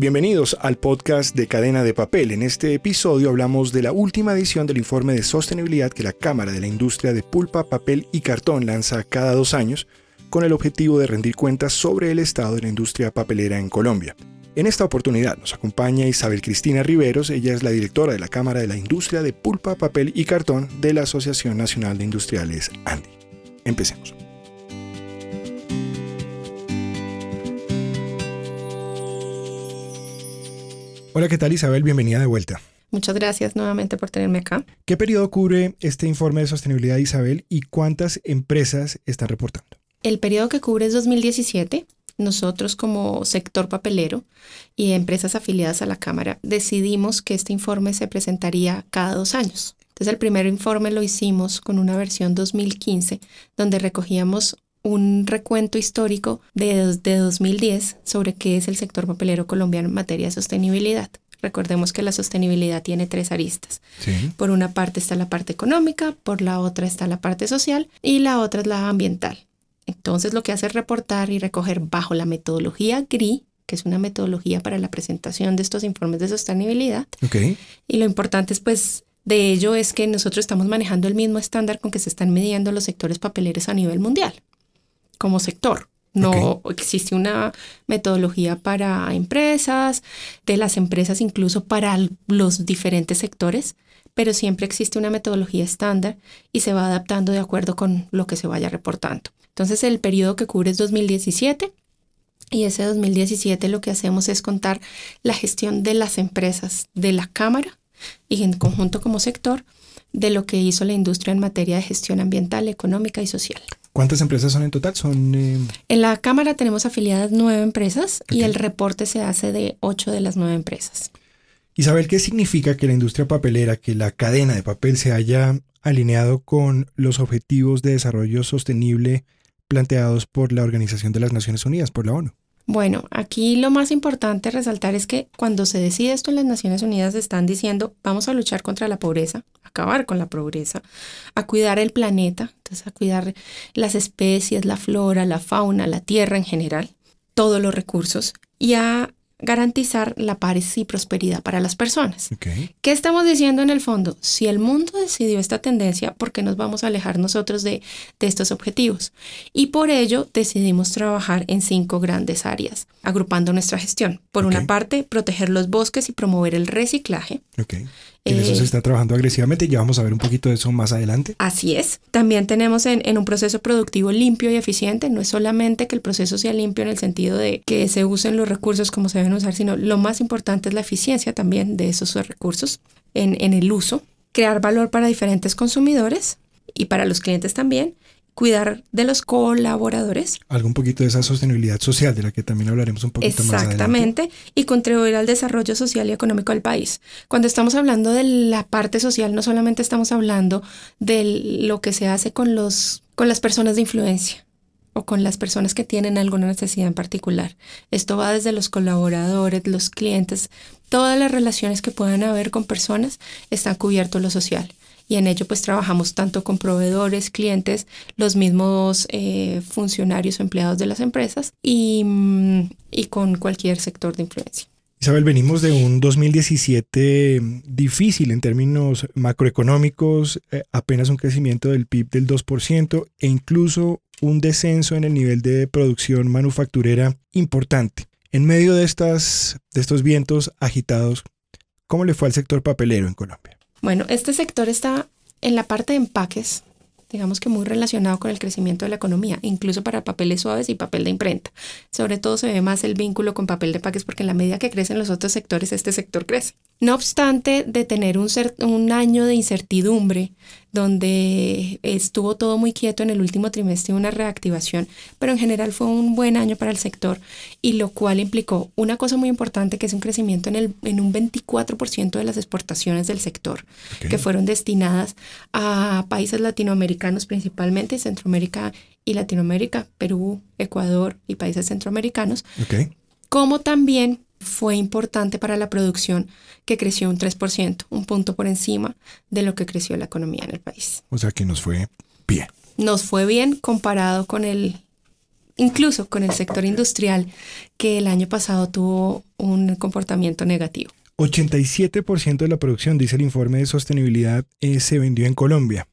Bienvenidos al podcast de Cadena de Papel. En este episodio hablamos de la última edición del informe de sostenibilidad que la Cámara de la Industria de Pulpa, Papel y Cartón lanza cada dos años con el objetivo de rendir cuentas sobre el estado de la industria papelera en Colombia. En esta oportunidad nos acompaña Isabel Cristina Riveros, ella es la directora de la Cámara de la Industria de Pulpa, Papel y Cartón de la Asociación Nacional de Industriales ANDI. Empecemos. Hola, ¿qué tal Isabel? Bienvenida de vuelta. Muchas gracias nuevamente por tenerme acá. ¿Qué periodo cubre este informe de sostenibilidad, Isabel, y cuántas empresas están reportando? El periodo que cubre es 2017. Nosotros como sector papelero y empresas afiliadas a la Cámara decidimos que este informe se presentaría cada dos años. Entonces el primer informe lo hicimos con una versión 2015 donde recogíamos un recuento histórico de, de 2010 sobre qué es el sector papelero colombiano en materia de sostenibilidad. Recordemos que la sostenibilidad tiene tres aristas. Por una parte está la parte económica, por la otra está la parte social y la otra es la ambiental. Entonces lo que hace es reportar y recoger bajo la metodología GRI, que es una metodología para la presentación de estos informes de sostenibilidad. Y lo importante es pues de ello es que nosotros estamos manejando el mismo estándar con que se están midiendo los sectores papeleros a nivel mundial como sector. No existe una metodología para empresas, de las empresas incluso para los diferentes sectores, pero siempre existe una metodología estándar y se va adaptando de acuerdo con lo que se vaya reportando. Entonces el periodo que cubre es 2017 y ese 2017 lo que hacemos es contar la gestión de las empresas de la Cámara y en conjunto como sector de lo que hizo la industria en materia de gestión ambiental, económica y social. ¿Cuántas empresas son en total? Son, eh, En la Cámara tenemos afiliadas nueve empresas y el reporte se hace de ocho de las nueve empresas. Isabel, ¿qué significa que la industria papelera, que la cadena de papel se haya alineado con los objetivos de desarrollo sostenible planteados por la Organización de las Naciones Unidas, por la ONU? Bueno, aquí lo más importante resaltar es que cuando se decide esto en las Naciones Unidas están diciendo vamos a luchar contra la pobreza, acabar con la pobreza, a cuidar el planeta, entonces a cuidar las especies, la flora, la fauna, la tierra en general, todos los recursos y a garantizar la paz y prosperidad para las personas. ¿Qué estamos diciendo en el fondo? Si el mundo decidió esta tendencia, ¿por qué nos vamos a alejar nosotros de, estos objetivos? Y por ello decidimos trabajar en cinco grandes áreas, agrupando nuestra gestión. Por una parte, proteger los bosques y promover el reciclaje. En eso se eh, está trabajando agresivamente, ya vamos a ver un poquito de eso más adelante. Así es. También tenemos en, en, un proceso productivo limpio y eficiente, no es solamente que el proceso sea limpio en el sentido de que se usen los recursos como se deben usar, sino lo más importante es la eficiencia también de esos recursos en, en el uso, crear valor para diferentes consumidores y para los clientes también cuidar de los colaboradores. Algo un poquito de esa sostenibilidad social de la que también hablaremos un poquito más adelante. Exactamente, y contribuir al desarrollo social y económico del país. Cuando estamos hablando de la parte social, no solamente estamos hablando de lo que se hace con, los, con las personas de influencia o con las personas que tienen alguna necesidad en particular. Esto va desde los colaboradores, los clientes, todas las relaciones que puedan haber con personas están cubiertos lo social y en ello pues trabajamos tanto con proveedores, clientes, los mismos eh, funcionarios o empleados de las empresas y, mm, y con cualquier sector de influencia. Isabel, venimos de un 2017 difícil en términos macroeconómicos, eh, apenas un crecimiento del PIB del 2% e incluso un descenso en el nivel de producción manufacturera importante. En medio de, estas, de estos vientos agitados, ¿cómo le fue al sector papelero en Colombia? Bueno, este sector está en la parte de empaques, digamos que muy relacionado con el crecimiento de la economía, incluso para papeles suaves y papel de imprenta. Sobre todo se ve más el vínculo con papel de empaques porque en la medida que crecen los otros sectores, este sector crece. No obstante de tener un, un año de incertidumbre donde estuvo todo muy quieto en el último trimestre, una reactivación, pero en general fue un buen año para el sector y lo cual implicó una cosa muy importante que es un crecimiento en, el, en un 24% de las exportaciones del sector, que fueron destinadas a países latinoamericanos principalmente, Centroamérica y Latinoamérica, Perú, Ecuador y países centroamericanos, como también fue importante para la producción que creció un 3%, un punto por encima de lo que creció la economía en el país. O sea que nos fue bien. Nos fue bien comparado con el incluso con el sector industrial, que el año pasado tuvo un comportamiento negativo. 87% de la producción, dice el informe de sostenibilidad, eh, se vendió en Colombia.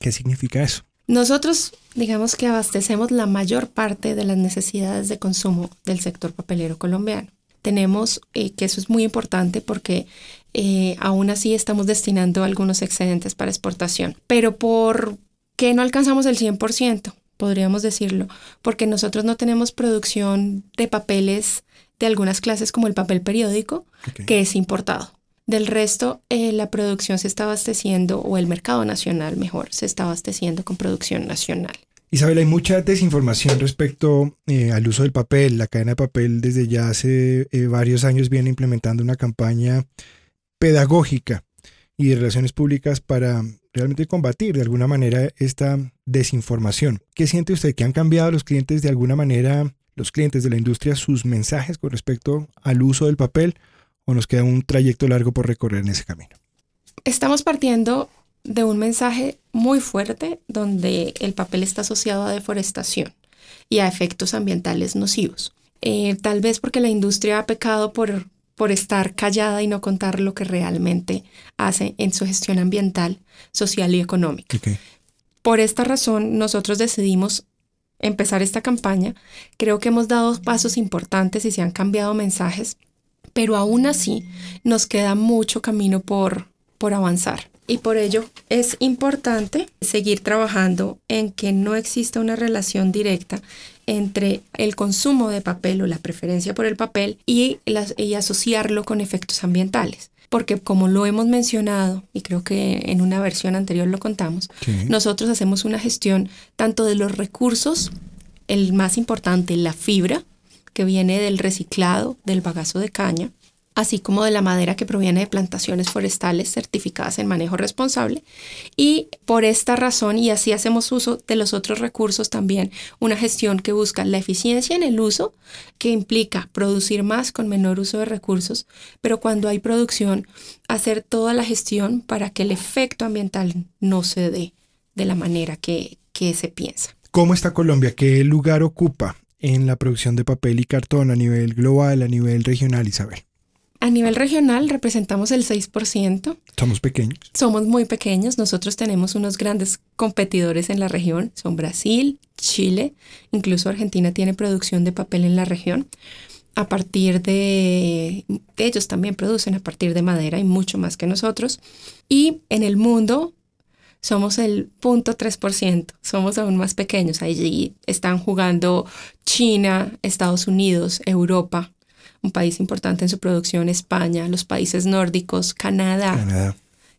¿Qué significa eso? Nosotros, digamos que abastecemos la mayor parte de las necesidades de consumo del sector papelero colombiano. Tenemos, eh, que eso es muy importante porque eh, aún así estamos destinando algunos excedentes para exportación. Pero ¿por qué no alcanzamos el 100%? Podríamos decirlo, porque nosotros no tenemos producción de papeles de algunas clases como el papel periódico, que es importado. Del resto, eh, la producción se está abasteciendo, o el mercado nacional mejor, se está abasteciendo con producción nacional. Isabel, hay mucha desinformación respecto eh, al uso del papel. La cadena de papel desde ya hace eh, varios años viene implementando una campaña pedagógica y de relaciones públicas para realmente combatir de alguna manera esta desinformación. ¿Qué siente usted? ¿Que han cambiado los clientes de alguna manera, los clientes de la industria, sus mensajes con respecto al uso del papel o nos queda un trayecto largo por recorrer en ese camino? Estamos partiendo de un mensaje muy fuerte donde el papel está asociado a deforestación y a efectos ambientales nocivos. Eh, tal vez porque la industria ha pecado por, por estar callada y no contar lo que realmente hace en su gestión ambiental, social y económica. Por esta razón, nosotros decidimos empezar esta campaña. Creo que hemos dado pasos importantes y se han cambiado mensajes, pero aún así nos queda mucho camino por, por avanzar y por ello es importante seguir trabajando en que no exista una relación directa entre el consumo de papel o la preferencia por el papel y, asociarlo con efectos ambientales. Porque como lo hemos mencionado, y creo que en una versión anterior lo contamos, nosotros hacemos una gestión tanto de los recursos, el más importante, la fibra, que viene del reciclado del bagazo de caña, así como de la madera que proviene de plantaciones forestales certificadas en manejo responsable. Y por esta razón, y así hacemos uso de los otros recursos también, una gestión que busca la eficiencia en el uso, que implica producir más con menor uso de recursos, pero cuando hay producción, hacer toda la gestión para que el efecto ambiental no se dé de la manera que, se piensa. ¿Cómo está Colombia? ¿Qué lugar ocupa en la producción de papel y cartón a nivel global, a nivel regional, Isabel? A nivel regional representamos el 6%. Somos pequeños. Somos muy pequeños. Nosotros tenemos unos grandes competidores en la región. Son Brasil, Chile, incluso Argentina tiene producción de papel en la región. A partir de, ellos también producen a partir de madera y mucho más que nosotros. Y en el mundo somos el 0.3%, somos aún más pequeños. Allí están jugando China, Estados Unidos, Europa, un país importante en su producción, España, los países nórdicos, Canadá,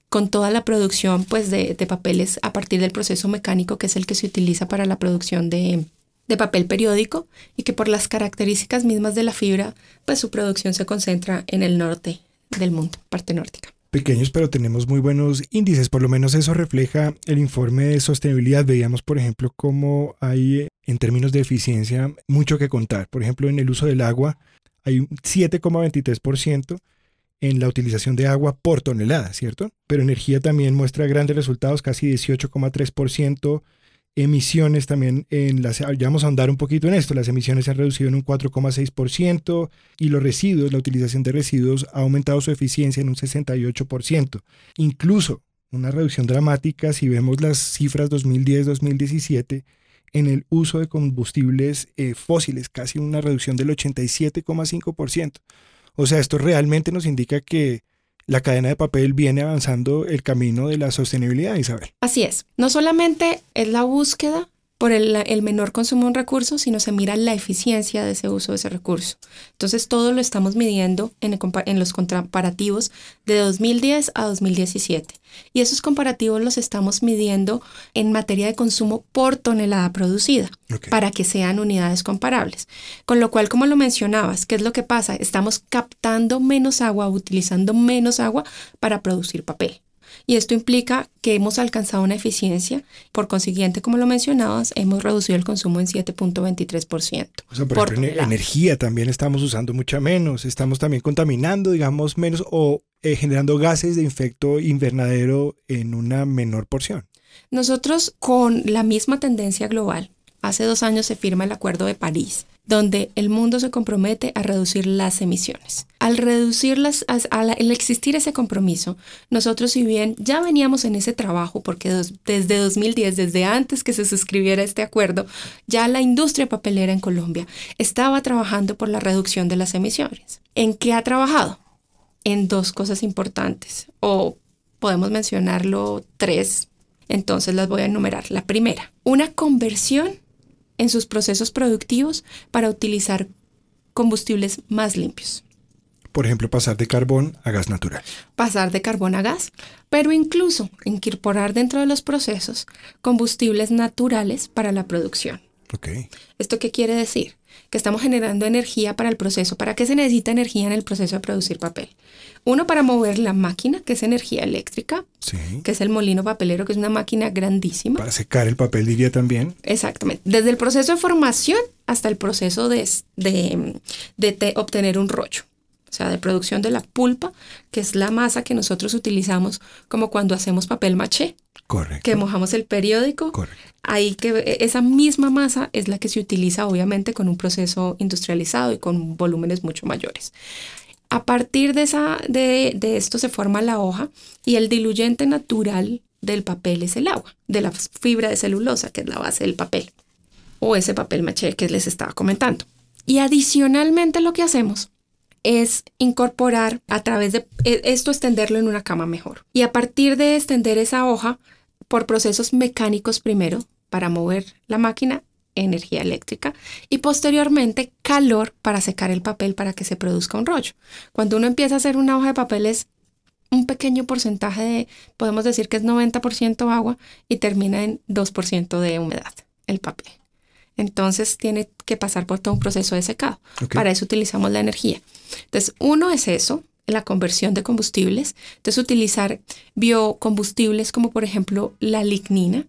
con toda la producción pues, de, papeles a partir del proceso mecánico que es el que se utiliza para la producción de, de papel periódico y que por las características mismas de la fibra, pues su producción se concentra en el norte del mundo, parte nórdica pequeños, pero tenemos muy buenos índices. Por lo menos eso refleja el informe de sostenibilidad. Veíamos, por ejemplo, cómo hay en términos de eficiencia mucho que contar. Por ejemplo, en el uso del agua, hay un 7,23% en la utilización de agua por tonelada, ¿cierto? Pero energía también muestra grandes resultados, casi 18,3%. Emisiones también, en las, ya vamos a andar un poquito en esto, las emisiones se han reducido en un 4,6% y los residuos, la utilización de residuos ha aumentado su eficiencia en un 68%. Incluso una reducción dramática si vemos las cifras 2010-2017 en el uso de combustibles eh, fósiles, casi una reducción del 87,5%. O sea, esto realmente nos indica que la cadena de papel viene avanzando el camino de la sostenibilidad, Isabel. Así es. No solamente es la búsqueda por el, menor consumo de un recurso, sino se mira la eficiencia de ese uso de ese recurso. Entonces, todo lo estamos midiendo en, en, los comparativos de 2010 a 2017. Y esos comparativos los estamos midiendo en materia de consumo por tonelada producida, para que sean unidades comparables. Con lo cual, como lo mencionabas, ¿qué es lo que pasa? Estamos captando menos agua, utilizando menos agua para producir papel. Y esto implica que hemos alcanzado una eficiencia. Por consiguiente, como lo mencionabas, hemos reducido el consumo en 7.23%. O sea, por, ejemplo, energía también estamos usando mucha menos. Estamos también contaminando, digamos, menos o eh, generando gases de efecto invernadero en una menor porción. Nosotros, con la misma tendencia global, hace dos años se firma el Acuerdo de París, donde el mundo se compromete a reducir las emisiones. Al reducirlas, al existir ese compromiso, nosotros si bien ya veníamos en ese trabajo, porque desde 2010, desde antes que se suscribiera este acuerdo, ya la industria papelera en Colombia estaba trabajando por la reducción de las emisiones. ¿En qué ha trabajado? En dos cosas importantes, o podemos mencionarlo tres, entonces las voy a enumerar. La primera, una conversión en sus procesos productivos para utilizar combustibles más limpios. Por ejemplo, pasar de carbón a gas natural. Pasar de carbón a gas, pero incluso incorporar dentro de los procesos combustibles naturales para la producción. Okay. ¿Esto qué quiere decir? Que estamos generando energía para el proceso. ¿Para qué se necesita energía en el proceso de producir papel? Uno, para mover la máquina, que es energía eléctrica, que es el molino papelero, que es una máquina grandísima. Para secar el papel, diría también. Exactamente. Desde el proceso de formación hasta el proceso de, de obtener un rollo o sea, de producción de la pulpa, que es la masa que nosotros utilizamos como cuando hacemos papel maché. Correcto. Que mojamos el periódico. Correcto. Ahí que e, esa misma masa es la que se utiliza obviamente con un proceso industrializado y con volúmenes mucho mayores. A partir de, esa, de, de esto se forma la hoja y el diluyente natural del papel es el agua, de la fibra de celulosa, que es la base del papel, o ese papel maché que les estaba comentando. Y adicionalmente lo que hacemos es incorporar a través de e, esto, extenderlo en una cama mejor. Y a partir de extender esa hoja por procesos mecánicos primero, para mover la máquina, energía eléctrica y posteriormente calor para secar el papel para que se produzca un rollo. Cuando uno empieza a hacer una hoja de papel es un pequeño porcentaje de, podemos decir que es 90% agua y termina en 2% de humedad el papel. Entonces tiene que pasar por todo un proceso de secado. Para eso utilizamos la energía. Entonces, uno es eso, la conversión de combustibles. Entonces, utilizar biocombustibles como por ejemplo la lignina,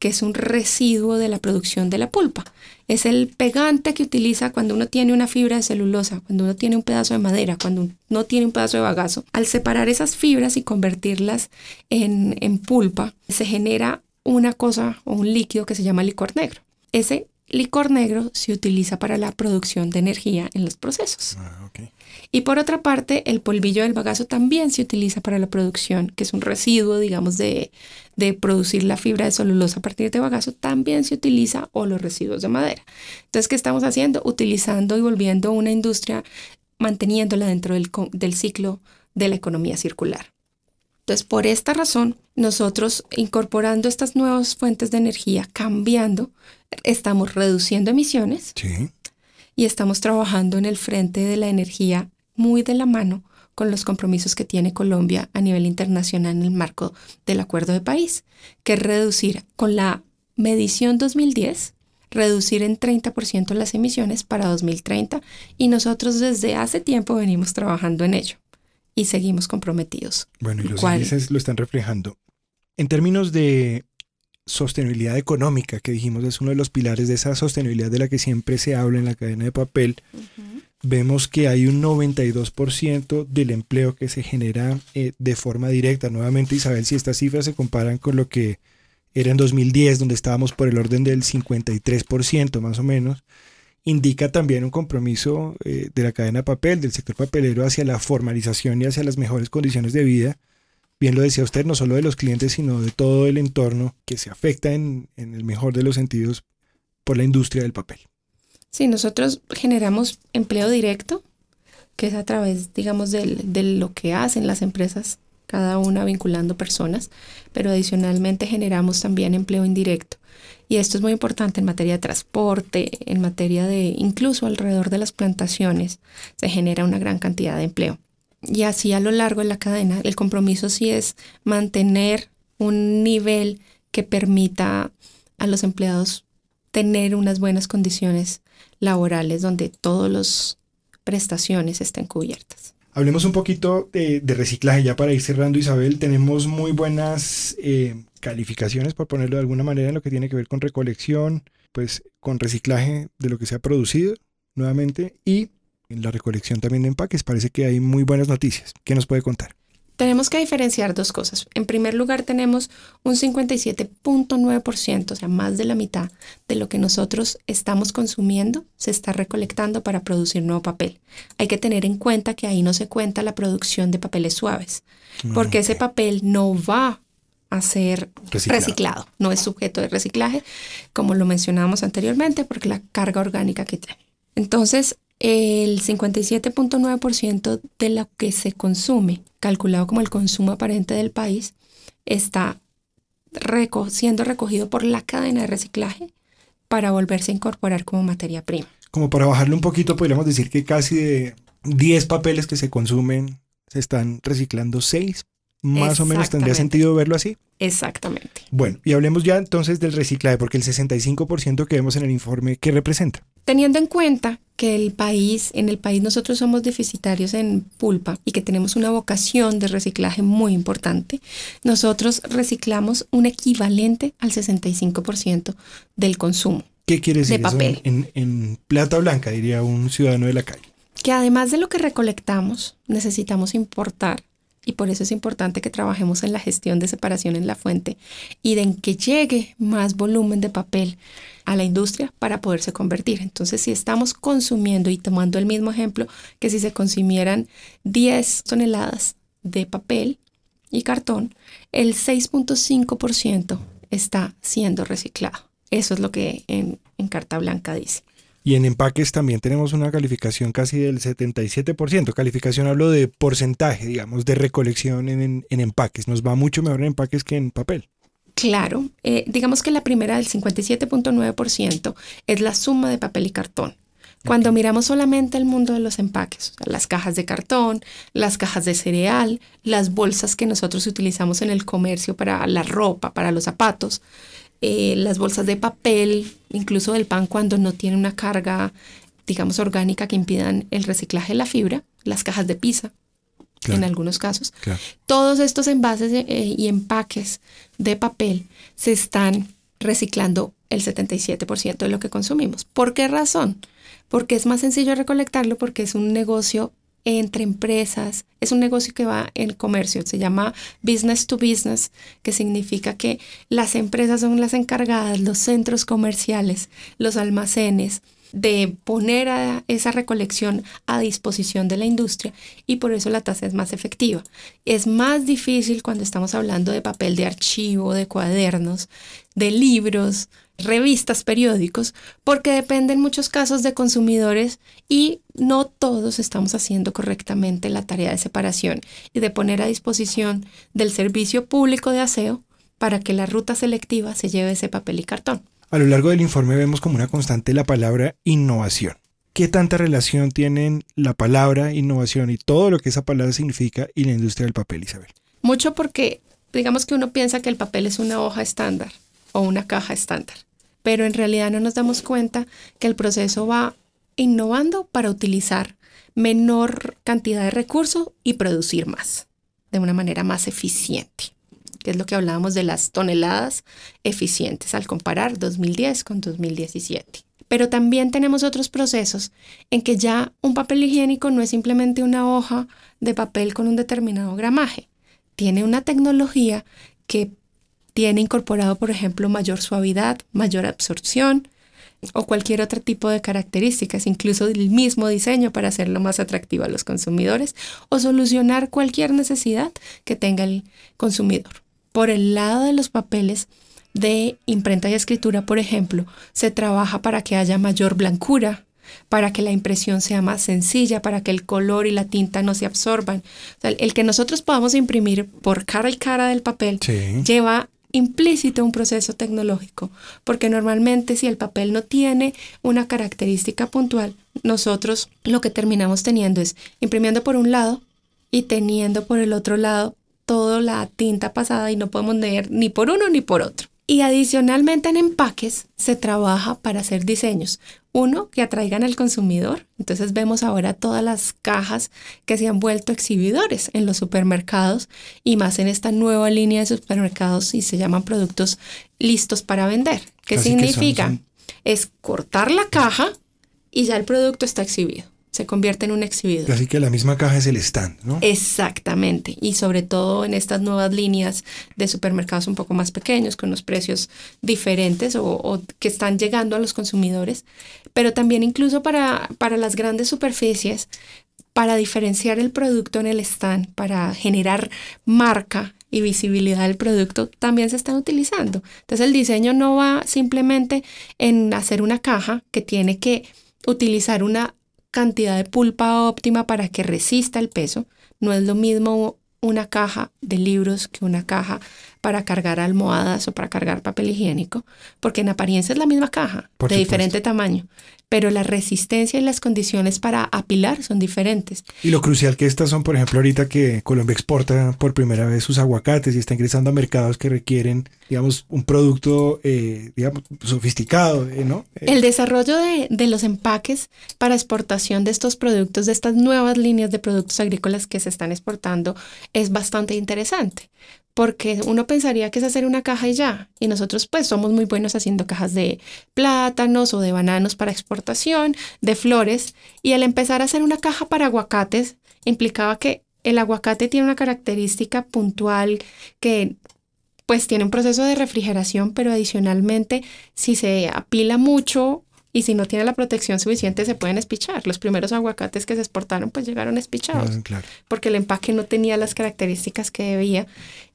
que es un residuo de la producción de la pulpa. Es el pegante que utiliza cuando uno tiene una fibra de celulosa, cuando uno tiene un pedazo de madera, cuando uno tiene un pedazo de bagazo. Al separar esas fibras y convertirlas en, en pulpa, se genera una cosa o un líquido que se llama licor negro. Ese licor negro se utiliza para la producción de energía en los procesos. Ah, y por otra parte, el polvillo del bagazo también se utiliza para la producción, que es un residuo, digamos, de, de producir la fibra de celulosa a partir de bagazo, también se utiliza o los residuos de madera. Entonces, ¿qué estamos haciendo? Utilizando y volviendo una industria, manteniéndola dentro del, del ciclo de la economía circular. Entonces, por esta razón, nosotros incorporando estas nuevas fuentes de energía, cambiando, estamos reduciendo emisiones y estamos trabajando en el frente de la energía muy de la mano con los compromisos que tiene Colombia a nivel internacional en el marco del Acuerdo de París, que es reducir con la medición 2010, reducir en 30% las emisiones para 2030 y nosotros desde hace tiempo venimos trabajando en ello y seguimos comprometidos. Bueno, y los índices lo están reflejando. En términos de sostenibilidad económica, que dijimos es uno de los pilares de esa sostenibilidad de la que siempre se habla en la cadena de papel, vemos que hay un 92% del empleo que se genera eh, de forma directa. Nuevamente, Isabel, si estas cifras se comparan con lo que era en 2010, donde estábamos por el orden del 53% más o menos, indica también un compromiso eh, de la cadena de papel, del sector papelero, hacia la formalización y hacia las mejores condiciones de vida. Bien lo decía usted, no solo de los clientes, sino de todo el entorno que se afecta en, el mejor de los sentidos por la industria del papel. Sí, nosotros generamos empleo directo, que es a través, digamos, de lo que hacen las empresas, cada una vinculando personas, pero adicionalmente generamos también empleo indirecto y esto es muy importante en materia de transporte, en materia de incluso alrededor de las plantaciones, se genera una gran cantidad de empleo. Y así a lo largo de la cadena, el compromiso sí es mantener un nivel que permita a los empleados tener unas buenas condiciones laborales donde todas las prestaciones estén cubiertas. Hablemos un poquito de, reciclaje ya para ir cerrando, Isabel. Tenemos muy buenas eh, calificaciones, por ponerlo de alguna manera, en lo que tiene que ver con recolección, pues con reciclaje de lo que se ha producido nuevamente y en la recolección también de empaques. Parece que hay muy buenas noticias. ¿Qué nos puede contar? Tenemos que diferenciar dos cosas. En primer lugar, tenemos un 57.9%, o sea, más de la mitad de lo que nosotros estamos consumiendo se está recolectando para producir nuevo papel. Hay que tener en cuenta que ahí no se cuenta la producción de papeles suaves, mm, porque ese papel no va a ser reciclado. no es sujeto de reciclaje, como lo mencionábamos anteriormente, porque la carga orgánica que tiene. Entonces, el 57.9% de lo que se consume, calculado como el consumo aparente del país, está siendo recogido por la cadena de reciclaje para volverse a incorporar como materia prima. Como para bajarle un poquito, podríamos decir que casi de 10 papeles que se consumen, se están reciclando 6 más o menos tendría sentido verlo así. Exactamente. Bueno, y hablemos ya entonces del reciclaje, porque el 65% que vemos en el informe, ¿qué representa? Teniendo en cuenta que el país, en el país nosotros somos deficitarios en pulpa y que tenemos una vocación de reciclaje muy importante, nosotros reciclamos un equivalente al 65% del consumo. ¿Qué quiere decir de papel. en, en plata blanca, diría un ciudadano de la calle? Que además de lo que recolectamos, necesitamos importar y por eso es importante que trabajemos en la gestión de separación en la fuente y de que llegue más volumen de papel a la industria para poderse convertir. Entonces, si estamos consumiendo y tomando el mismo ejemplo que si se consumieran 10 toneladas de papel y cartón, el 6.5% está siendo reciclado. Eso es lo que en, en Carta Blanca dice. Y en empaques también tenemos una calificación casi del 77%. Calificación hablo de porcentaje, digamos, de recolección en, empaques. Nos va mucho mejor en empaques que en papel. Claro, eh, digamos que la primera del 57.9% es la suma de papel y cartón. Cuando miramos solamente el mundo de los empaques, las cajas de cartón, las cajas de cereal, las bolsas que nosotros utilizamos en el comercio para la ropa, para los zapatos, eh, las bolsas de papel, incluso del pan cuando no tiene una carga, digamos, orgánica que impidan el reciclaje de la fibra, las cajas de pizza, en algunos casos. Todos estos envases eh, y empaques de papel se están reciclando el 77% de lo que consumimos. ¿Por qué razón? Porque es más sencillo recolectarlo porque es un negocio entre empresas. Es un negocio que va en comercio, se llama business to business, que significa que las empresas son las encargadas, los centros comerciales, los almacenes, de poner a esa recolección a disposición de la industria y por eso la tasa es más efectiva. Es más difícil cuando estamos hablando de papel de archivo, de cuadernos, de libros, revistas, periódicos, porque depende en muchos casos de consumidores y no todos estamos haciendo correctamente la tarea de separación y de poner a disposición del servicio público de aseo para que la ruta selectiva se lleve ese papel y cartón. A lo largo del informe vemos como una constante la palabra innovación. ¿Qué tanta relación tienen la palabra innovación y todo lo que esa palabra significa y la industria del papel, Isabel? Mucho porque digamos que uno piensa que el papel es una hoja estándar o una caja estándar pero en realidad no nos damos cuenta que el proceso va innovando para utilizar menor cantidad de recursos y producir más, de una manera más eficiente, que es lo que hablábamos de las toneladas eficientes al comparar 2010 con 2017. Pero también tenemos otros procesos en que ya un papel higiénico no es simplemente una hoja de papel con un determinado gramaje, tiene una tecnología que tiene incorporado, por ejemplo, mayor suavidad, mayor absorción o cualquier otro tipo de características, incluso el mismo diseño para hacerlo más atractivo a los consumidores o solucionar cualquier necesidad que tenga el consumidor. Por el lado de los papeles de imprenta y escritura, por ejemplo, se trabaja para que haya mayor blancura, para que la impresión sea más sencilla, para que el color y la tinta no se absorban. el que nosotros podamos imprimir por cara y cara del papel lleva implícito un proceso tecnológico, porque normalmente si el papel no tiene una característica puntual, nosotros lo que terminamos teniendo es imprimiendo por un lado y teniendo por el otro lado toda la tinta pasada y no podemos leer ni por uno ni por otro. Y adicionalmente en empaques se trabaja para hacer diseños. Uno, que atraigan al consumidor. Entonces vemos ahora todas las cajas que se han vuelto exhibidores en los supermercados y más en esta nueva línea de supermercados y se llaman productos listos para vender. ¿Qué significa? Es cortar la caja y ya el producto está exhibido. Se convierte en un exhibidor. Así que la misma caja es el stand, ¿no? Exactamente, y sobre todo en estas nuevas líneas de supermercados un poco más pequeños, con unos precios diferentes o, que están llegando a los consumidores, pero también incluso para, para las grandes superficies, para diferenciar el producto en el stand, para generar marca y visibilidad del producto también se están utilizando. Entonces el diseño no va simplemente en hacer una caja que tiene que utilizar una cantidad de pulpa óptima para que resista el peso. No es lo mismo una caja de libros que una caja para cargar almohadas o para cargar papel higiénico, porque en apariencia es la misma caja, de diferente tamaño, pero la resistencia y las condiciones para apilar son diferentes. Y lo crucial que estas son, por ejemplo, ahorita que Colombia exporta por primera vez sus aguacates y está ingresando a mercados que requieren, digamos, un producto, eh, digamos, sofisticado, eh, ¿no? El desarrollo de, de los empaques para exportación de estos productos, de estas nuevas líneas de productos agrícolas que se están exportando, es bastante interesante porque uno pensaría que es hacer una caja y ya, y nosotros pues somos muy buenos haciendo cajas de plátanos o de bananos para exportación, de flores, y al empezar a hacer una caja para aguacates implicaba que el aguacate tiene una característica puntual que pues tiene un proceso de refrigeración, pero adicionalmente si se apila mucho y si no tiene la protección suficiente se pueden espichar. Los primeros aguacates que se exportaron pues llegaron espichados ah, porque el empaque no tenía las características que debía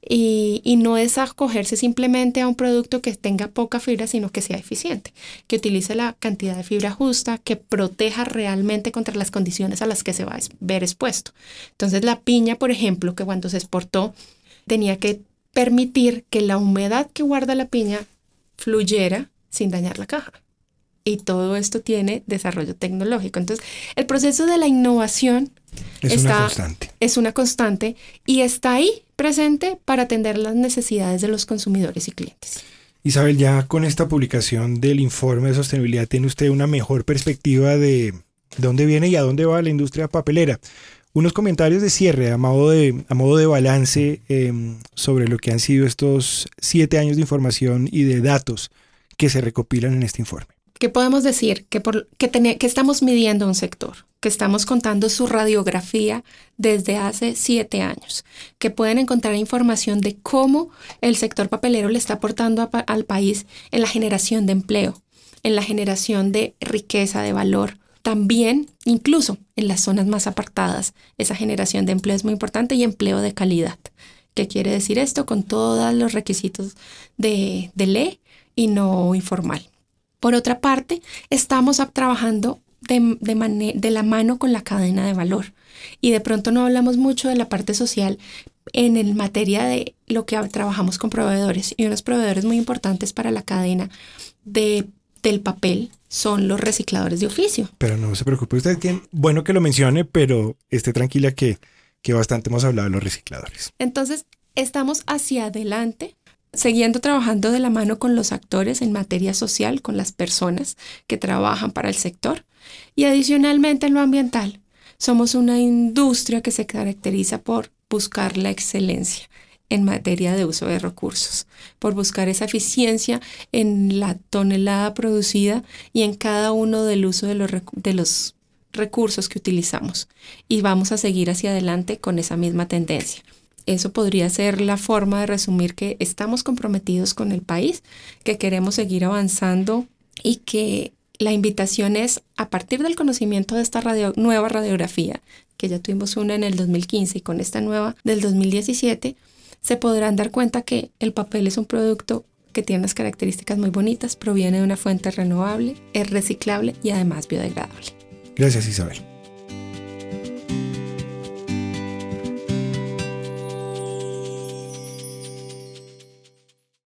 y, y, no es acogerse simplemente a un producto que tenga poca fibra sino que sea eficiente, que utilice la cantidad de fibra justa, que proteja realmente contra las condiciones a las que se va a ver expuesto. Entonces la piña, por ejemplo, que cuando se exportó tenía que permitir que la humedad que guarda la piña fluyera sin dañar la caja y todo esto tiene desarrollo tecnológico. Entonces, el proceso de la innovación es está, una constante. Es una constante y está ahí presente para atender las necesidades de los consumidores y clientes. Isabel, ya con esta publicación del informe de sostenibilidad tiene usted una mejor perspectiva de dónde viene y a dónde va la industria papelera. Unos comentarios de cierre a modo de, a modo de balance em, sobre lo que han sido estos siete años de información y de datos que se recopilan en este informe. ¿Qué podemos decir? Que, por, que, que estamos midiendo un sector, que estamos contando su radiografía desde hace siete años, que pueden encontrar información de cómo el sector papelero le está aportando al país en la generación de empleo, en la generación de riqueza, de valor. También, incluso en las zonas más apartadas, esa generación de empleo es muy importante y empleo de calidad. ¿Qué quiere decir esto? Con todos los requisitos de, de ley y no informal. Por otra parte, estamos trabajando de, de, la mano con la cadena de valor y de pronto no hablamos mucho de la parte social en el materia de lo que trabajamos con proveedores y unos proveedores muy importantes para la cadena de, del papel son los recicladores de oficio. Pero no se preocupe, usted tiene, bueno que lo mencione, pero esté tranquila que, que bastante hemos hablado de los recicladores. Entonces, estamos hacia adelante siguiendo trabajando de la mano con los actores en materia social, con las personas que trabajan para el sector. Y adicionalmente en lo ambiental, somos una industria que se caracteriza por buscar la excelencia en materia de uso de recursos, por buscar esa eficiencia en la tonelada producida y en cada uno del uso de los, de los recursos que utilizamos. Y vamos a seguir hacia adelante con esa misma tendencia. Eso podría ser la forma de resumir que estamos comprometidos con el país, que queremos seguir avanzando y que la invitación es, a partir del conocimiento de esta nueva radiografía, que ya tuvimos una en el 2015 y con esta nueva del 2017, se podrán dar cuenta que el papel es un producto que tiene unas características muy bonitas, proviene de una fuente renovable, es reciclable y además biodegradable. Gracias Isabel.